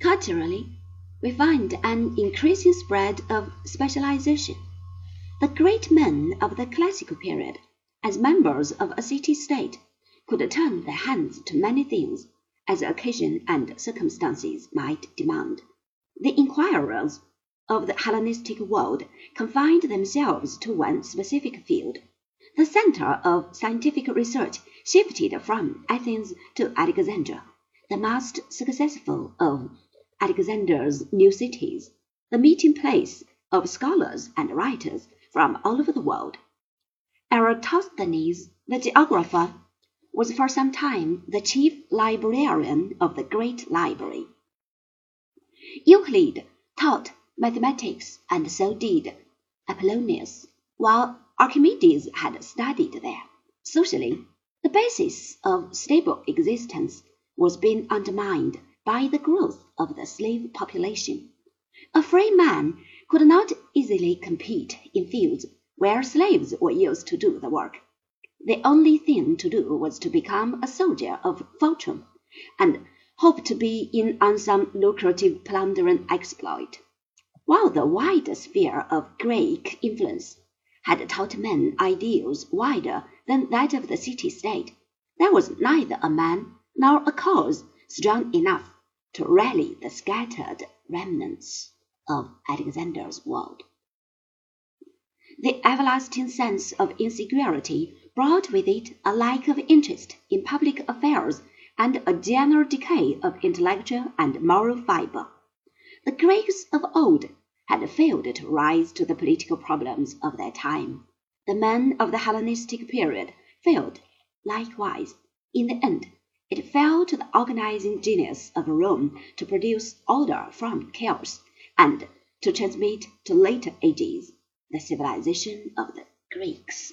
Culturally, we find an increasing spread of specialization. The great men of the classical period, as members of a city state, could turn their hands to many things, as occasion and circumstances might demand. The inquirers of the Hellenistic world confined themselves to one specific field. The center of scientific research shifted from Athens to Alexandria, the most successful of Alexander's new cities, the meeting place of scholars and writers from all over the world. Eratosthenes, the geographer, was for some time the chief librarian of the great library. Euclid taught mathematics, and so did Apollonius, while Archimedes had studied there. Socially, the basis of stable existence was being undermined by the growth of the slave population. A free man could not easily compete in fields where slaves were used to do the work. The only thing to do was to become a soldier of fortune, and hope to be in on some lucrative plundering exploit. While the wider sphere of Greek influence had taught men ideals wider than that of the city state, there was neither a man nor a cause strong enough to rally the scattered remnants of Alexander's world. The everlasting sense of insecurity brought with it a lack of interest in public affairs and a general decay of intellectual and moral fiber. The Greeks of old had failed to rise to the political problems of their time. The men of the Hellenistic period failed likewise. In the end, it fell to the organizing genius of Rome to produce order from chaos, and to transmit to later ages the civilization of the Greeks.